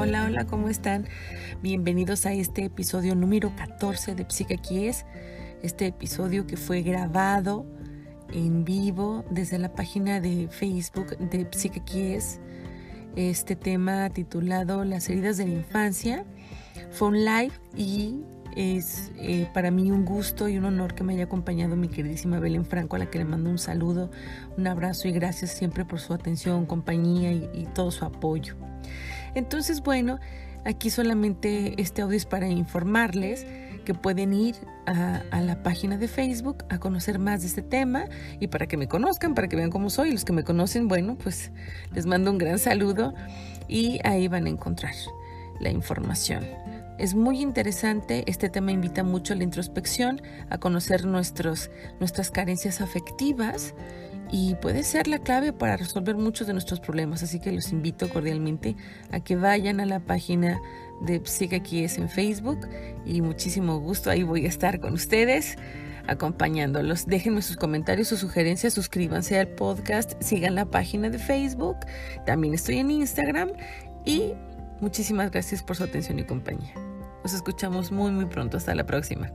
Hola, hola, ¿cómo están? Bienvenidos a este episodio número 14 de Psicaquies. Este episodio que fue grabado en vivo desde la página de Facebook de Psicaquies. Este tema titulado Las heridas de la infancia fue un live y es eh, para mí un gusto y un honor que me haya acompañado mi queridísima Belén Franco, a la que le mando un saludo, un abrazo y gracias siempre por su atención, compañía y todo su apoyo. Entonces, bueno, aquí solamente este audio es para informarles que pueden ir a, la página de Facebook a conocer más de este tema y para que me conozcan, para que vean cómo soy. Los que me conocen, bueno, pues les mando un gran saludo y ahí van a encontrar la información. Es muy interesante, este tema invita mucho a la introspección, a conocer nuestros, nuestras carencias afectivas y puede ser la clave para resolver muchos de nuestros problemas. Así que los invito cordialmente a que vayan a la página de Psicaquies en Facebook y muchísimo gusto ahí voy a estar con ustedes acompañándolos. Déjenme sus comentarios, sus sugerencias, suscríbanse al podcast, sigan la página de Facebook, también estoy en Instagram y muchísimas gracias por su atención y compañía. Nos escuchamos muy muy pronto, hasta la próxima.